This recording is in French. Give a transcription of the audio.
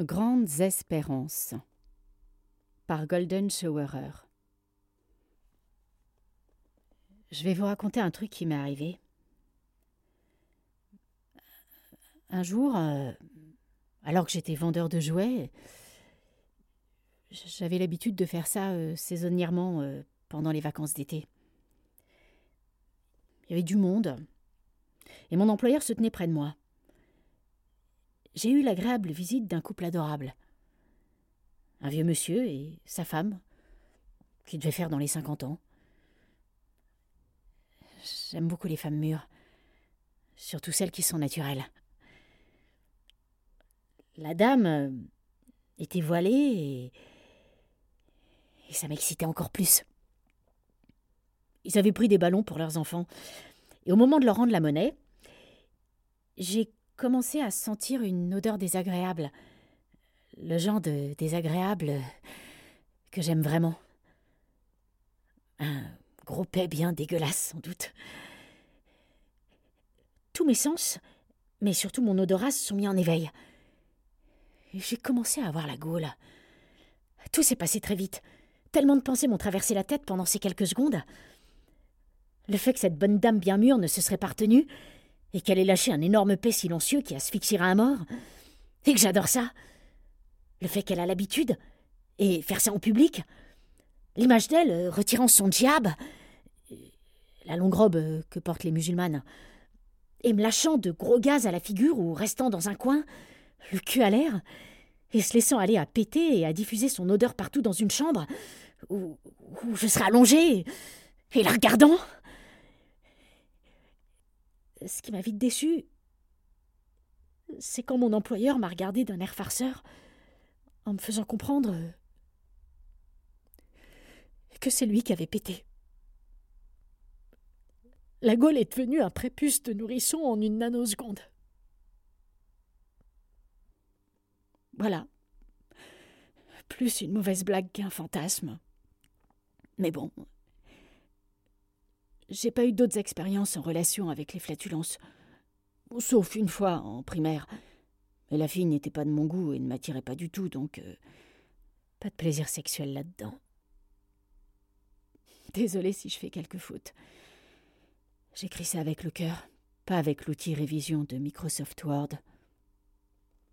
Grandes espérances par Golden Showerer. Je vais vous raconter un truc qui m'est arrivé. Un jour, euh, alors que j'étais vendeur de jouets, j'avais l'habitude de faire ça euh, saisonnièrement euh, pendant les vacances d'été. Il y avait du monde, et mon employeur se tenait près de moi j'ai eu l'agréable visite d'un couple adorable. Un vieux monsieur et sa femme, qui devait faire dans les cinquante ans. J'aime beaucoup les femmes mûres, surtout celles qui sont naturelles. La dame euh, était voilée et, et ça m'excitait encore plus. Ils avaient pris des ballons pour leurs enfants, et au moment de leur rendre la monnaie, j'ai commençais à sentir une odeur désagréable. Le genre de désagréable que j'aime vraiment. Un gros paix bien dégueulasse, sans doute. Tous mes sens, mais surtout mon odorat, se sont mis en éveil. J'ai commencé à avoir la gaule. Tout s'est passé très vite. Tellement de pensées m'ont traversé la tête pendant ces quelques secondes. Le fait que cette bonne dame bien mûre ne se serait pas retenue, et qu'elle ait lâché un énorme paix silencieux qui asphyxiera un mort, et que j'adore ça. Le fait qu'elle a l'habitude, et faire ça en public, l'image d'elle euh, retirant son djab, la longue robe euh, que portent les musulmanes, et me lâchant de gros gaz à la figure ou restant dans un coin, le cul à l'air, et se laissant aller à péter et à diffuser son odeur partout dans une chambre où, où je serais allongé et la regardant. Ce qui m'a vite déçu, c'est quand mon employeur m'a regardé d'un air farceur, en me faisant comprendre que c'est lui qui avait pété. La Gaule est devenue un prépuce de nourrisson en une nanoseconde. Voilà. Plus une mauvaise blague qu'un fantasme. Mais bon, j'ai pas eu d'autres expériences en relation avec les flatulences. Sauf une fois, en primaire. Mais la fille n'était pas de mon goût et ne m'attirait pas du tout, donc. Euh, pas de plaisir sexuel là-dedans. Désolée si je fais quelques fautes. J'écris ça avec le cœur, pas avec l'outil révision de Microsoft Word.